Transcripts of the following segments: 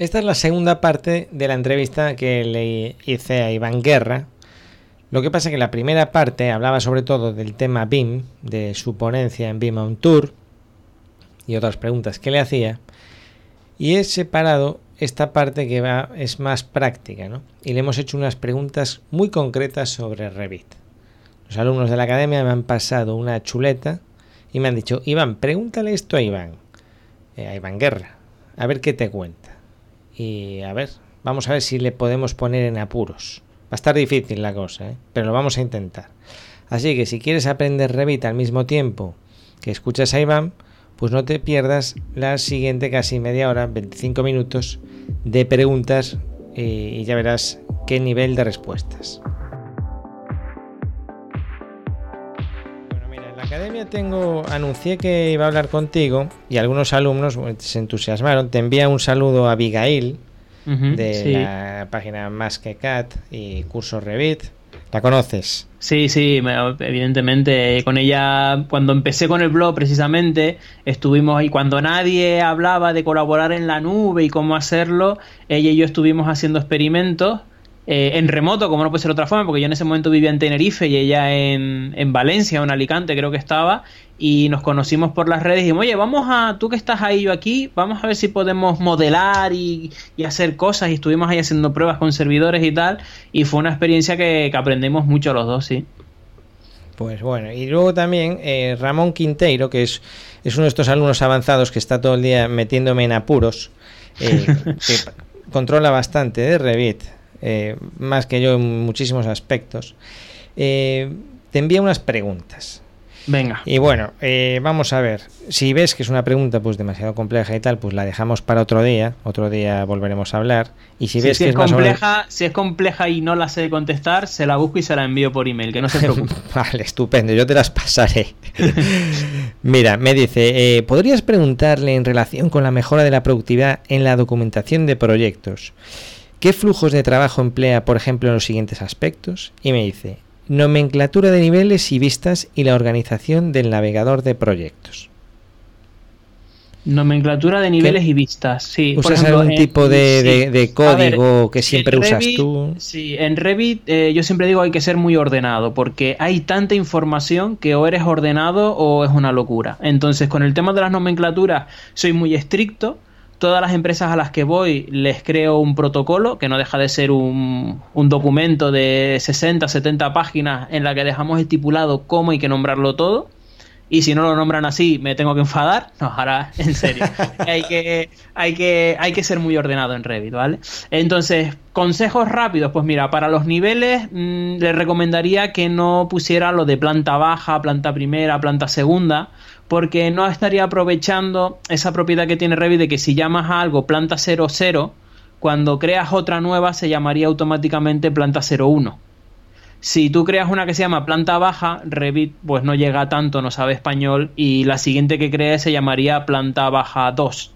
Esta es la segunda parte de la entrevista que le hice a Iván Guerra. Lo que pasa es que la primera parte hablaba sobre todo del tema BIM, de su ponencia en BIM on Tour y otras preguntas que le hacía. Y he separado esta parte que va, es más práctica, ¿no? Y le hemos hecho unas preguntas muy concretas sobre Revit. Los alumnos de la academia me han pasado una chuleta y me han dicho, Iván, pregúntale esto a Iván, eh, a Iván Guerra, a ver qué te cuenta y a ver, vamos a ver si le podemos poner en apuros. Va a estar difícil la cosa, ¿eh? pero lo vamos a intentar. Así que si quieres aprender Revit al mismo tiempo que escuchas a Iván, pues no te pierdas la siguiente casi media hora, 25 minutos de preguntas eh, y ya verás qué nivel de respuestas. Academia tengo, anuncié que iba a hablar contigo y algunos alumnos se entusiasmaron. Te envía un saludo a Abigail de la página Más que Cat y curso Revit. ¿La conoces? Sí, sí, evidentemente. Con ella, cuando empecé con el blog precisamente, estuvimos ahí. Cuando nadie hablaba de colaborar en la nube y cómo hacerlo, ella y yo estuvimos haciendo experimentos eh, en remoto, como no puede ser de otra forma, porque yo en ese momento vivía en Tenerife y ella en, en Valencia o en Alicante creo que estaba, y nos conocimos por las redes y dijimos, oye, vamos a, tú que estás ahí, yo aquí, vamos a ver si podemos modelar y, hacer cosas, y estuvimos ahí haciendo pruebas con servidores y tal, y fue una experiencia que, aprendemos mucho los dos, sí. Pues bueno, y luego también eh, Ramón Quinteiro, que es, es uno de estos alumnos avanzados que está todo el día metiéndome en apuros, eh, que controla bastante de Revit, eh, más que yo en muchísimos aspectos, eh, te envía unas preguntas. Venga. Y bueno, eh, vamos a ver. Si ves que es una pregunta pues demasiado compleja y tal, pues la dejamos para otro día. Otro día volveremos a hablar. Y si ves que es, compleja, si es compleja y no la sé contestar, se la busco y se la envío por email, que no se preocupe. vale, estupendo. Yo te las pasaré. Mira, me dice, ¿podrías preguntarle en relación con la mejora de la productividad en la documentación de proyectos? ¿Qué flujos de trabajo emplea, por ejemplo, en los siguientes aspectos? Y me dice, nomenclatura de niveles y vistas y la organización del navegador de proyectos. Nomenclatura de niveles y vistas, sí. ¿Usas algún tipo de, código que siempre usas tú? Sí, en Revit eh, yo siempre digo hay que ser muy ordenado porque hay tanta información que o eres ordenado o es una locura. Entonces con el tema de las nomenclaturas soy muy estricto todas las empresas a las que voy les creo un protocolo, que no deja de ser un, documento de 60, 70 páginas en la que dejamos estipulado cómo hay que nombrarlo todo. Y si no lo nombran así, me tengo que enfadar. No, ahora, en serio. hay, que, hay, que, hay que ser muy ordenado en Revit, ¿vale? Entonces, consejos rápidos. Pues mira, para los niveles, mm, les recomendaría que no pusiera lo de planta baja, planta primera, planta segunda porque no estaría aprovechando esa propiedad que tiene Revit de que si llamas a algo planta 00, cuando creas otra nueva se llamaría automáticamente planta 01. Si tú creas una que se llama planta baja, Revit pues no llega tanto, no sabe español y la siguiente que crees se llamaría planta baja 2.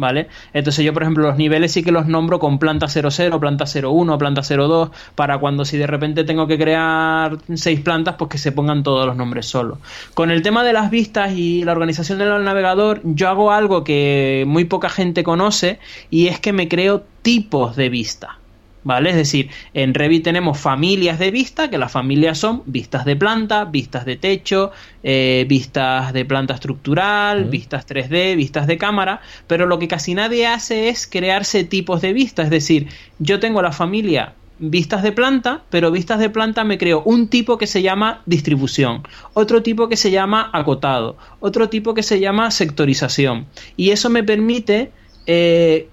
¿Vale? Entonces yo, por ejemplo, los niveles sí que los nombro con planta 00, planta 01, planta 02, para cuando si de repente tengo que crear seis plantas, pues que se pongan todos los nombres solo. Con el tema de las vistas y la organización del navegador, yo hago algo que muy poca gente conoce y es que me creo tipos de vista. ¿Vale? Es decir, en Revit tenemos familias de vista, que las familias son vistas de planta, vistas de techo, eh, vistas de planta estructural, vistas 3D, vistas de cámara, pero lo que casi nadie hace es crearse tipos de vista. Es decir, yo tengo la familia vistas de planta, pero vistas de planta me creo un tipo que se llama distribución, otro tipo que se llama acotado, otro tipo que se llama sectorización. Y eso me permite eh,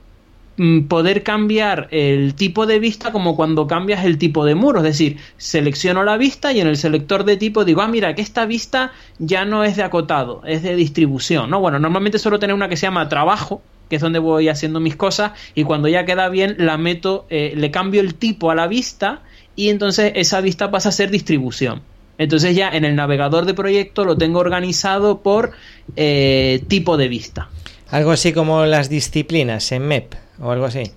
poder cambiar el tipo de vista como cuando cambias el tipo de muro. Es decir, selecciono la vista y en el selector de tipo digo, ah, mira, que esta vista ya no es de acotado, es de distribución. ¿no? Bueno, normalmente suelo tener una que se llama trabajo, que es donde voy haciendo mis cosas, y cuando ya queda bien, la meto, eh, le cambio el tipo a la vista y entonces esa vista pasa a ser distribución. Entonces ya en el navegador de proyecto lo tengo organizado por eh, tipo de vista. Algo así como las disciplinas en MEP o algo así.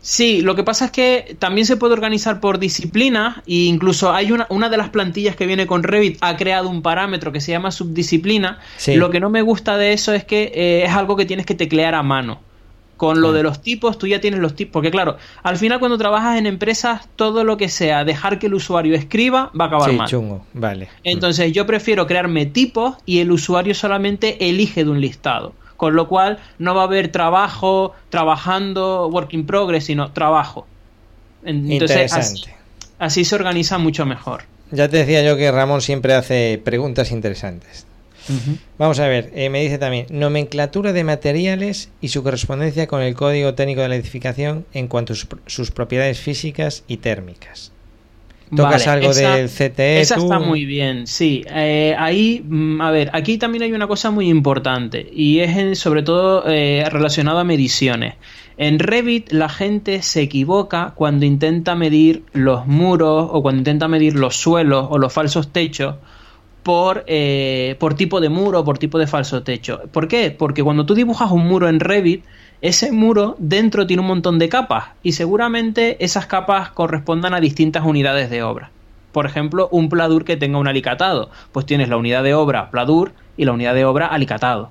Sí, lo que pasa es que también se puede organizar por disciplina e incluso hay una, una de las plantillas que viene con Revit ha creado un parámetro que se llama subdisciplina. Lo que no me gusta de eso es que eh, es algo que tienes que teclear a mano. Con lo de los tipos, tú ya tienes los tipos. Porque claro, al final cuando trabajas en empresas, todo lo que sea dejar que el usuario escriba va a acabar Sí, mal. chungo, vale. Entonces yo prefiero crearme tipos y el usuario solamente elige de un listado. Con lo cual no va a haber trabajo, trabajando, work in progress, sino trabajo. Entonces así, Interesante. así se organiza mucho mejor. Ya te decía yo que Ramón siempre hace preguntas interesantes. Vamos a ver, eh, me dice también, nomenclatura de materiales y su correspondencia con el código técnico de la edificación en cuanto a sus, sus propiedades físicas y térmicas. ¿Tocas Vale, algo esa- del CTE? Esa tú? está muy bien, sí. Eh, ahí, mm, a ver, aquí también hay una cosa muy importante y es en- sobre todo eh, relacionado a mediciones. En Revit la gente se equivoca cuando intenta medir los muros o cuando intenta medir los suelos o los falsos techos por, eh, por tipo de muro o por tipo de falso techo. ¿Por qué? Porque cuando tú dibujas un muro en Revit, ese muro dentro tiene un montón de capas y seguramente esas capas correspondan a distintas unidades de obra. Por ejemplo, un pladur que tenga un alicatado, pues tienes la unidad de obra pladur y la unidad de obra alicatado.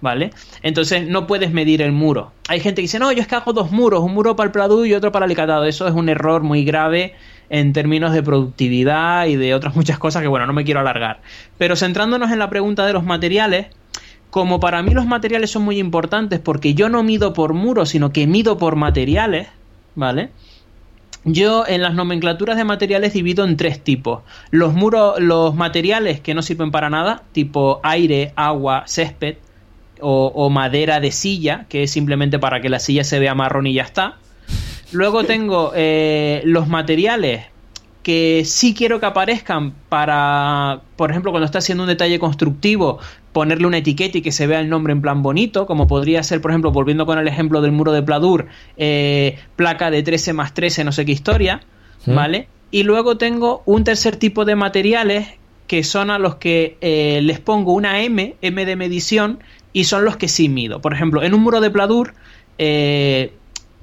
¿Vale? Entonces no puedes medir el muro. Hay gente que dice, no, yo es que hago dos muros, un muro para el pladur y otro para el alicatado. Eso es un error muy grave en términos de productividad y de otras muchas cosas que, bueno, no me quiero alargar. Pero centrándonos en la pregunta de los materiales, como para mí los materiales son muy importantes porque yo no mido por muros, sino que mido por materiales, ¿vale? Yo en las nomenclaturas de materiales divido en tres tipos. Los muros, los materiales que no sirven para nada, tipo aire, agua, césped o, o madera de silla, que es simplemente para que la silla se vea marrón y ya está. Luego tengo eh, los materiales que sí quiero que aparezcan para, por ejemplo, cuando está haciendo un detalle constructivo, ponerle una etiqueta y que se vea el nombre en plan bonito, como podría ser, por ejemplo, volviendo con el ejemplo del muro de Pladur, eh, placa de 13 más 13, no sé qué historia. ¿vale? Y luego tengo un tercer tipo de materiales que son a los que eh, les pongo una M, M de medición, y son los que sí mido. Por ejemplo, en un muro de Pladur, eh,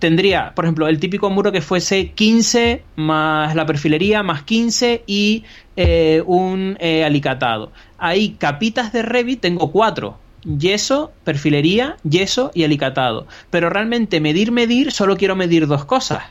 tendría, por ejemplo, el típico muro que fuese 15 más la perfilería más 15 y eh, un eh, alicatado. Ahí capitas de Revit tengo cuatro. Yeso, perfilería, yeso y alicatado. Pero realmente medir, medir, solo quiero medir dos cosas.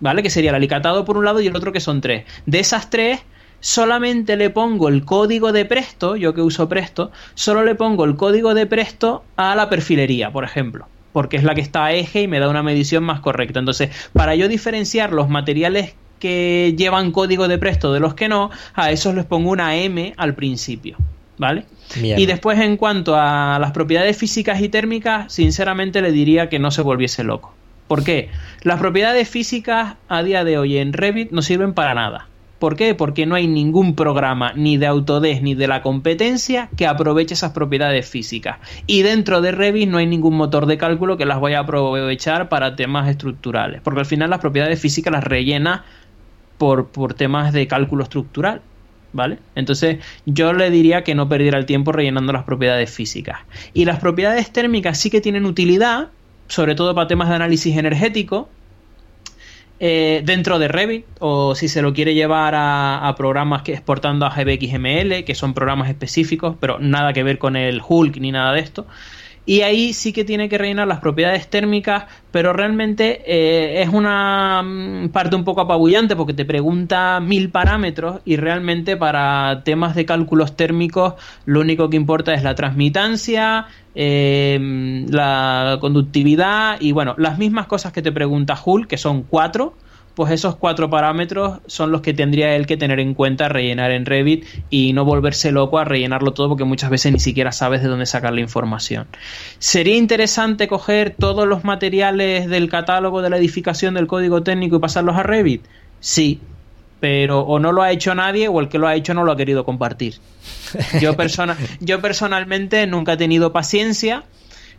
¿Vale? Que sería el alicatado por un lado y el otro que son tres. De esas tres, solamente le pongo el código de Presto, yo que uso Presto, solo le pongo el código de Presto a la perfilería, por ejemplo porque es la que está a eje y me da una medición más correcta. Entonces, para yo diferenciar los materiales que llevan código de presto de los que no, a esos les pongo una M al principio. ¿Vale? Bien. Y después, en cuanto a las propiedades físicas y térmicas, sinceramente le diría que no se volviese loco. ¿Por qué? Las propiedades físicas a día de hoy en Revit no sirven para nada. ¿Por qué? Porque no hay ningún programa ni de Autodesk ni de la competencia que aproveche esas propiedades físicas. Y dentro de Revit no hay ningún motor de cálculo que las vaya a aprovechar para temas estructurales. Porque al final las propiedades físicas las rellena por, por temas de cálculo estructural. ¿Vale? Entonces yo le diría que no perdiera el tiempo rellenando las propiedades físicas. Y las propiedades térmicas sí que tienen utilidad, sobre todo para temas de análisis energético, eh, dentro de Revit o si se lo quiere llevar a, programas que exportando a GBXML, que son programas específicos, pero nada que ver con el Hulk ni nada de esto. Y ahí sí que tiene que rellenar las propiedades térmicas, pero realmente eh, es una mm, parte un poco apabullante porque te pregunta mil parámetros y realmente para temas de cálculos térmicos lo único que importa es la transmitancia, eh, la conductividad y bueno, las mismas cosas que te pregunta Hull, que son cuatro, pues esos cuatro parámetros son los que tendría él que tener en cuenta rellenar en Revit y no volverse loco a rellenarlo todo porque muchas veces ni siquiera sabes de dónde sacar la información. ¿Sería interesante coger todos los materiales del catálogo de la edificación del código técnico y pasarlos a Revit? Sí, pero o no lo ha hecho nadie o el que lo ha hecho no lo ha querido compartir. Yo, persona, yo personalmente nunca he tenido paciencia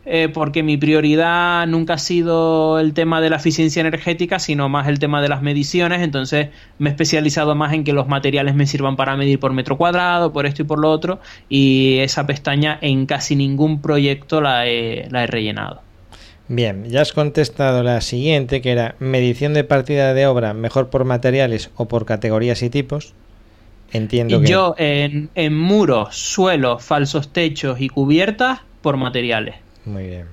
eh, porque mi prioridad nunca ha sido el tema de la eficiencia energética, sino más el tema de las mediciones. Entonces me he especializado más en que los materiales me sirvan para medir por metro cuadrado, por esto y por lo otro. Y esa pestaña en casi ningún proyecto la he, la he rellenado. Bien, ya has contestado la siguiente, que era medición de partida de obra mejor por materiales o por categorías y tipos. Entiendo que... Yo en, en muros, suelos, falsos techos y cubiertas por materiales. Muy bien.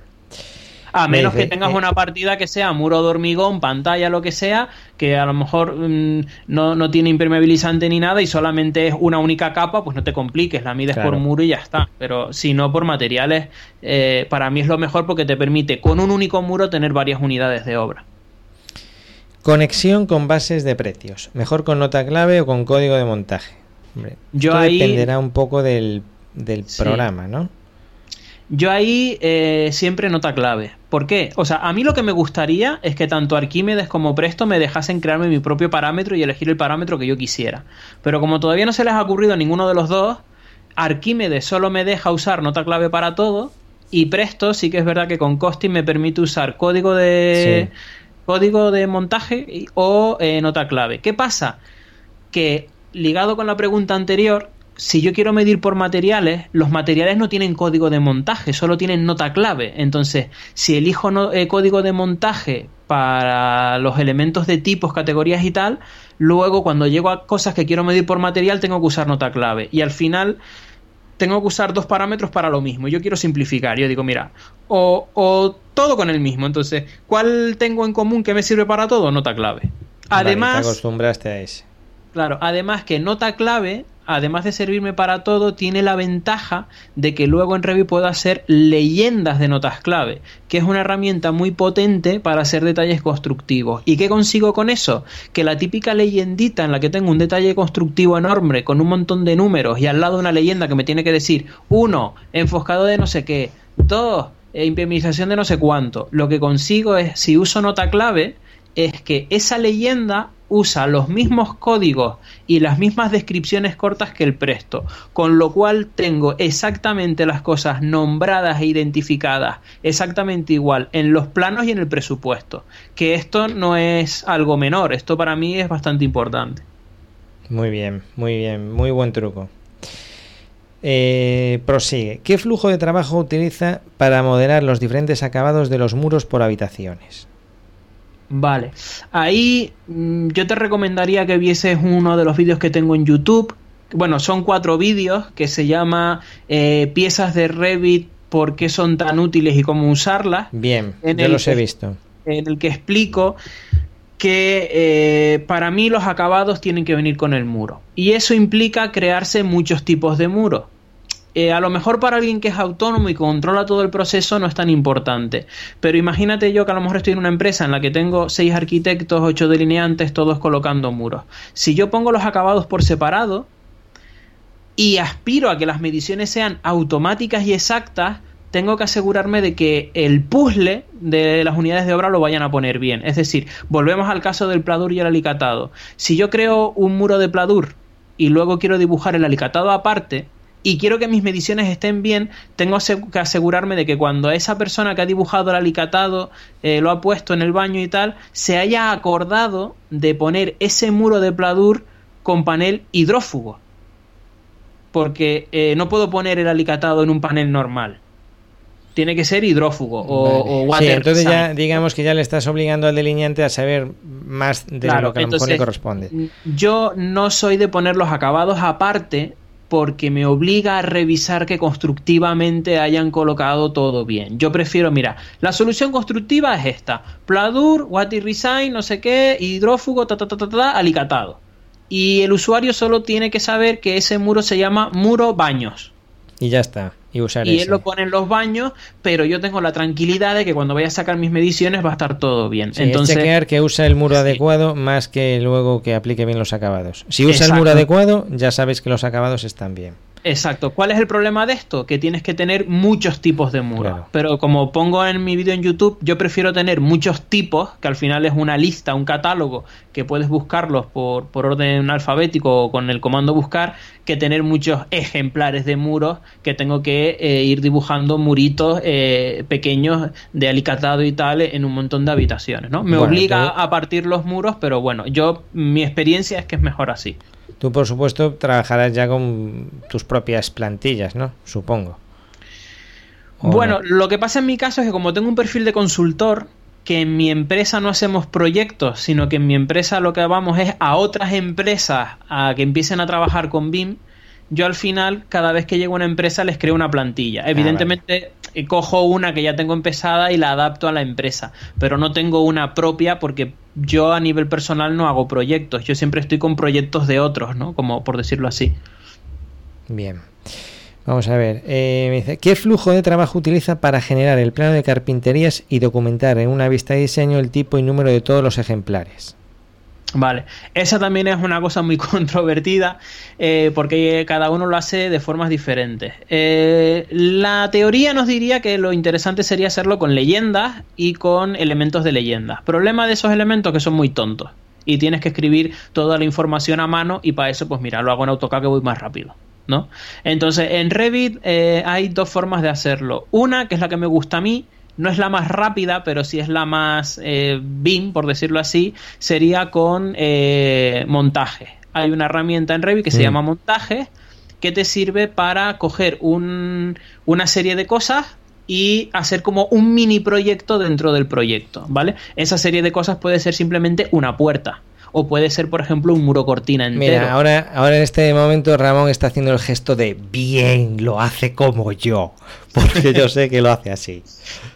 A menos que tengas eh, una partida que sea muro de hormigón, pantalla, lo que sea, que a lo mejor mm, no, tiene impermeabilizante ni nada y solamente es una única capa, pues no te compliques, la mides por muro y ya está. Pero si no por materiales, eh, para mí es lo mejor porque te permite con un único muro tener varias unidades de obra. Conexión con bases de precios. ¿Mejor con nota clave o con código de montaje? Yo ahí... dependerá un poco del, programa, ¿no? Yo ahí eh, siempre nota clave. ¿Por qué? O sea, a mí lo que me gustaría es que tanto Arquímedes como Presto me dejasen crearme mi propio parámetro y elegir el parámetro que yo quisiera. Pero como todavía no se les ha ocurrido a ninguno de los dos, Arquímedes solo me deja usar nota clave para todo y Presto sí que es verdad que con Costing me permite usar código de código de montaje o eh, nota clave. ¿Qué pasa? Que ligado con la pregunta anterior, si yo quiero medir por materiales, los materiales no tienen código de montaje, solo tienen nota clave. Entonces, si elijo no, eh, código de montaje para los elementos de tipos, categorías y tal, luego cuando llego a cosas que quiero medir por material, tengo que usar nota clave. Y al final tengo que usar dos parámetros para lo mismo. Yo quiero simplificar. Yo digo, mira, o, todo con el mismo. Entonces, ¿cuál tengo en común que me sirve para todo? Nota clave. Además. te acostumbraste a ese. Claro, además que nota clave además de servirme para todo, tiene la ventaja de que luego en Revit puedo hacer leyendas de notas clave, que es una herramienta muy potente para hacer detalles constructivos. ¿Y qué consigo con eso? Que la típica leyendita en la que tengo un detalle constructivo enorme con un montón de números y al lado una leyenda que me tiene que decir, uno, enfoscado de no sé qué, dos, eh, impermeabilización de no sé cuánto. Lo que consigo es, si uso nota clave, es que esa leyenda usa los mismos códigos y las mismas descripciones cortas que el Presto, con lo cual tengo exactamente las cosas nombradas e identificadas exactamente igual en los planos y en el presupuesto, que esto no es algo menor, esto para mí es bastante importante. Muy bien, muy bien, muy buen truco. Eh, prosigue. ¿Qué flujo de trabajo utiliza para modelar los diferentes acabados de los muros por habitaciones? Vale. Ahí mm, yo te recomendaría que vieses uno de los vídeos que tengo en YouTube. Bueno, son cuatro vídeos que se llama eh, Piezas de Revit, por qué son tan útiles y cómo usarlas. Bien, yo los he visto. En el que explico que eh, para mí los acabados tienen que venir con el muro. Y eso implica crearse muchos tipos de muros. Eh, a lo mejor para alguien que es autónomo y controla todo el proceso no es tan importante. Pero imagínate yo que a lo mejor estoy en una empresa en la que tengo seis arquitectos, ocho delineantes, todos colocando muros. Si yo pongo los acabados por separado y aspiro a que las mediciones sean automáticas y exactas, tengo que asegurarme de que el puzzle de las unidades de obra lo vayan a poner bien. Es decir, volvemos al caso del pladur y el alicatado. Si yo creo un muro de pladur y luego quiero dibujar el alicatado aparte, y quiero que mis mediciones estén bien, tengo que asegurarme de que cuando esa persona que ha dibujado el alicatado eh, lo ha puesto en el baño y tal, se haya acordado de poner ese muro de pladur con panel hidrófugo. Porque eh, no puedo poner el alicatado en un panel normal. Tiene que ser hidrófugo o, water sí, entonces ya digamos que ya le estás obligando al delineante a saber más de lo que a lo mejor le corresponde. Yo no soy de poner los acabados aparte porque me obliga a revisar que constructivamente hayan colocado todo bien. Yo prefiero, mira, la solución constructiva es esta: Pladur, Water Resign, no sé qué, hidrófugo, ta, ta, ta, ta, ta, alicatado. Y el usuario solo tiene que saber que ese muro se llama muro baños. Y ya está. Y, usar y él lo pone en los baños, pero yo tengo la tranquilidad de que cuando vaya a sacar mis mediciones va a estar todo bien. Entonces, es chequear que usa el muro adecuado más que luego que aplique bien los acabados. Si usa el muro adecuado, ya sabes que los acabados están bien. Exacto. ¿Cuál es el problema de esto? Que tienes que tener muchos tipos de muros. Pero como pongo en mi vídeo en YouTube, yo prefiero tener muchos tipos, que al final es una lista, un catálogo, que puedes buscarlos por, por orden alfabético o con el comando buscar, que tener muchos ejemplares de muros que tengo que eh, ir dibujando muritos eh, pequeños de alicatado y tal en un montón de habitaciones. ¿no? Me obliga a partir los muros, pero bueno, yo mi experiencia es que es mejor así. Tú, por supuesto, trabajarás ya con tus propias plantillas, ¿no? Supongo. Bueno, lo que pasa en mi caso es que como tengo un perfil de consultor, que en mi empresa no hacemos proyectos, sino que en mi empresa lo que vamos es a otras empresas a que empiecen a trabajar con BIM, yo al final, cada vez que llego a una empresa, les creo una plantilla. Ah, Evidentemente, cojo una que ya tengo empezada y la adapto a la empresa, pero no tengo una propia porque yo a nivel personal no hago proyectos, yo siempre estoy con proyectos de otros, ¿no? Como por decirlo así. Bien. Vamos a ver, eh, ¿qué flujo de trabajo utiliza para generar el plano de carpinterías y documentar en una vista de diseño el tipo y número de todos los ejemplares? Vale, esa también es una cosa muy controvertida eh, porque cada uno lo hace de formas diferentes. Eh, la teoría nos diría que lo interesante sería hacerlo con leyendas y con elementos de leyendas. Problema de esos elementos que son muy tontos y tienes que escribir toda la información a mano y para eso pues mira, lo hago en AutoCAD que voy más rápido. ¿no? Entonces en Revit eh, hay dos formas de hacerlo. Una que es la que me gusta a mí, no es la más rápida, pero sí es la más eh, BIM, por decirlo así, sería con eh, montaje. Hay una herramienta en Revit que se mm. llama montaje que te sirve para coger un, una serie de cosas y hacer como un mini proyecto dentro del proyecto, ¿vale? Esa serie de cosas puede ser simplemente una puerta o puede ser, por ejemplo, un muro cortina entero. Mira, ahora, ahora en este momento Ramón está haciendo el gesto de bien, lo hace como yo, porque yo sé que lo hace así.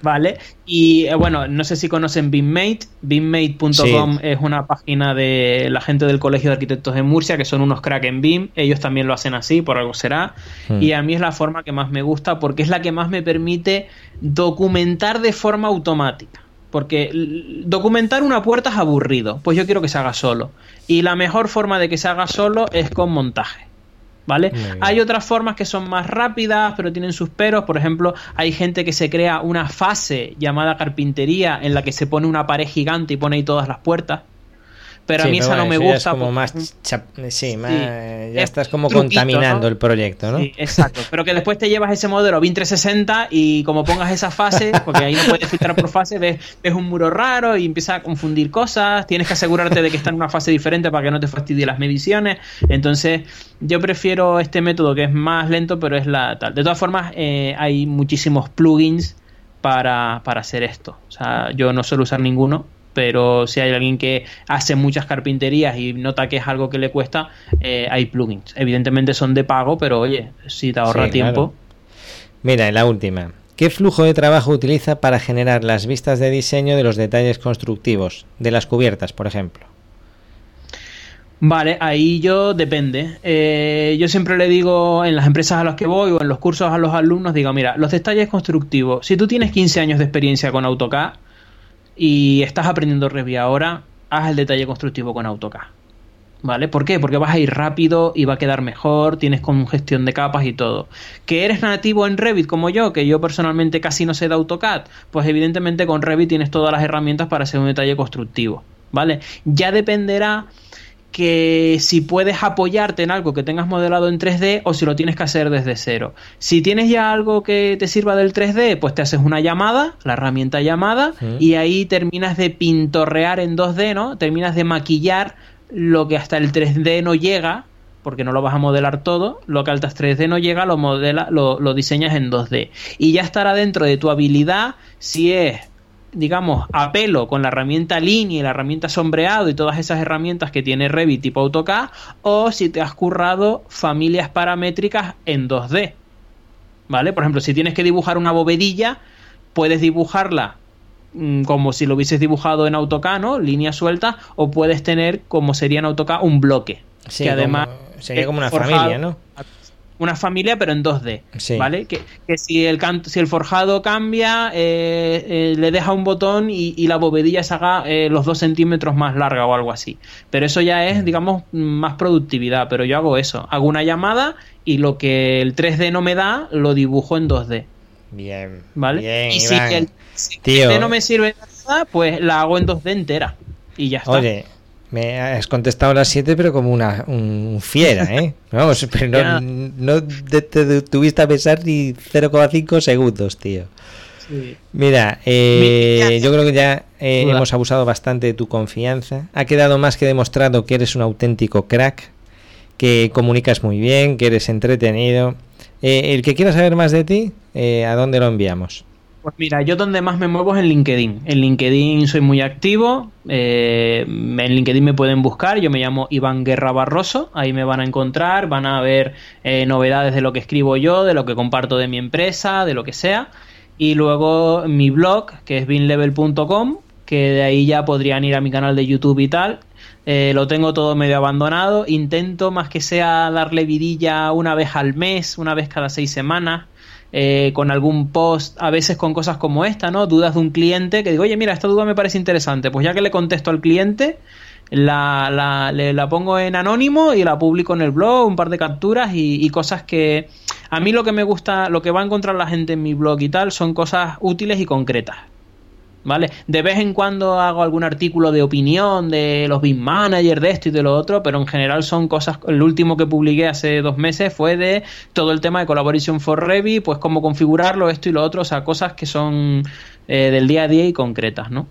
Vale, y eh, bueno, no sé si conocen BIMmate, BIMmate.com es una página de la gente del Colegio de Arquitectos de Murcia, que son unos crack en BIM, ellos también lo hacen así, por algo será, hmm. y a mí es la forma que más me gusta porque es la que más me permite documentar de forma automática. Porque documentar una puerta es aburrido, pues yo quiero que se haga solo. Y la mejor forma de que se haga solo es con montaje. ¿Vale? Hay otras formas que son más rápidas, pero tienen sus peros. Por ejemplo, hay gente que se crea una fase llamada carpintería en la que se pone una pared gigante y pone ahí todas las puertas pero a mí esa no me gusta. como más, sí, ya estás como contaminando el proyecto, ¿no? Sí, exacto. Pero que después te llevas ese modelo BIM 360 y como pongas esa fase, porque ahí no puedes filtrar por fase, ves, un muro raro y empieza a confundir cosas. Tienes que asegurarte de que está en una fase diferente para que no te fastidie las mediciones. Entonces, yo prefiero este método que es más lento, pero es la tal. De todas formas, eh, hay muchísimos plugins para, para hacer esto. O sea, yo no suelo usar ninguno pero si hay alguien que hace muchas carpinterías y nota que es algo que le cuesta, eh, hay plugins. Evidentemente son de pago, pero oye, si te ahorra tiempo. Mira, la última. ¿Qué flujo de trabajo utiliza para generar las vistas de diseño de los detalles constructivos, de las cubiertas, por ejemplo? Vale, ahí yo depende. Eh, yo siempre le digo en las empresas a las que voy o en los cursos a los alumnos, digo, mira, los detalles constructivos, si tú tienes 15 años de experiencia con AutoCAD, y estás aprendiendo Revit ahora, haz el detalle constructivo con AutoCAD. ¿Vale? ¿Por qué? Porque vas a ir rápido y va a quedar mejor, tienes gestión de capas y todo. ¿Que eres nativo en Revit como yo, que yo personalmente casi no sé de AutoCAD? Pues evidentemente con Revit tienes todas las herramientas para hacer un detalle constructivo. ¿Vale? Ya dependerá que si puedes apoyarte en algo que tengas modelado en 3D o si lo tienes que hacer desde cero. Si tienes ya algo que te sirva del 3D, pues te haces una llamada, la herramienta llamada, y ahí terminas de pintorrear en 2D, ¿no? Terminas de maquillar lo que hasta el 3D no llega, porque no lo vas a modelar todo, lo que hasta 3D no llega, lo modela, lo, lo diseñas en 2D. Y ya estará dentro de tu habilidad si es digamos, a pelo con la herramienta línea y la herramienta sombreado y todas esas herramientas que tiene Revit tipo AutoCAD, o si te has currado familias paramétricas en 2D. ¿Vale? Por ejemplo, si tienes que dibujar una bovedilla, puedes dibujarla mm, como si lo hubieses dibujado en AutoCAD, ¿no? Línea suelta, o puedes tener, como sería en AutoCAD, un bloque. que además. sería como una familia, ¿no? Una familia pero en 2D, ¿vale? Que, si, el si el forjado cambia, eh, eh, le deja un botón y, la bovedilla se haga eh, los 2 centímetros más larga o algo así. Pero eso ya es, mm. digamos, más productividad, pero yo hago eso, hago una llamada y lo que el 3D no me da, lo dibujo en 2D. Bien. ¿Vale? y si el, 3D no me sirve de nada, pues la hago en 2D entera. Y ya está. Oye, me has contestado las 7, pero como una un fiera, ¿eh? Vamos, pero no, te, tuviste a pesar ni 0,5 segundos, tío. Mira, eh, yo creo que ya eh, hemos abusado bastante de tu confianza. Ha quedado más que demostrado que eres un auténtico crack, que comunicas muy bien, que eres entretenido. Eh, el que quiera saber más de ti, ¿a dónde lo enviamos? Pues mira, yo donde más me muevo es en LinkedIn. En LinkedIn soy muy activo. Eh, en LinkedIn me pueden buscar. Yo me llamo Iván Guerra Barroso. Ahí me van a encontrar. Van a ver eh, novedades de lo que escribo yo, de lo que comparto de mi empresa, de lo que sea. Y luego mi blog, que es binlevel.com, que de ahí ya podrían ir a mi canal de YouTube y tal. Eh, lo tengo todo medio abandonado. Intento más que sea darle vidilla una vez al mes, una vez cada seis semanas. Eh, con algún post, a veces con cosas como esta, ¿no? Dudas de un cliente que digo, oye, mira, esta duda me parece interesante. Pues ya que le contesto al cliente, la, la, la pongo en anónimo y la publico en el blog, un par de capturas y, y, cosas que a mí lo que me gusta, lo que va a encontrar la gente en mi blog y tal, son cosas útiles y concretas. ¿Vale? De vez en cuando hago algún artículo de opinión de los BIM managers, de esto y de lo otro, pero en general son cosas. El último que publiqué hace dos meses fue de todo el tema de Collaboration for Revit, pues cómo configurarlo, esto y lo otro, o sea, cosas que son eh, del día a día y concretas, ¿no?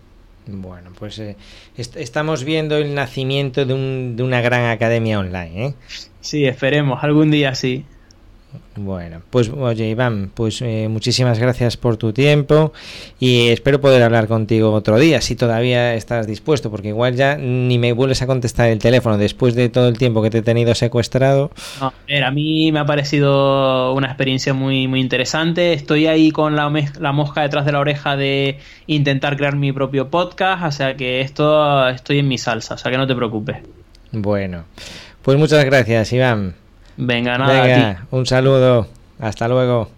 Bueno, pues eh, est estamos viendo el nacimiento de, un, de, una gran academia online, ¿eh? Sí, esperemos, algún día sí. Bueno, pues oye Iván, pues eh, muchísimas gracias por tu tiempo y espero poder hablar contigo otro día, si todavía estás dispuesto, porque igual ya ni me vuelves a contestar el teléfono después de todo el tiempo que te he tenido secuestrado. No, a, ver, a mí me ha parecido una experiencia muy, muy interesante, estoy ahí con la, la mosca detrás de la oreja de intentar crear mi propio podcast, o sea que esto estoy en mi salsa, o sea que no te preocupes. Bueno, pues muchas gracias Iván. Venga, nada. Venga, un saludo. Hasta luego.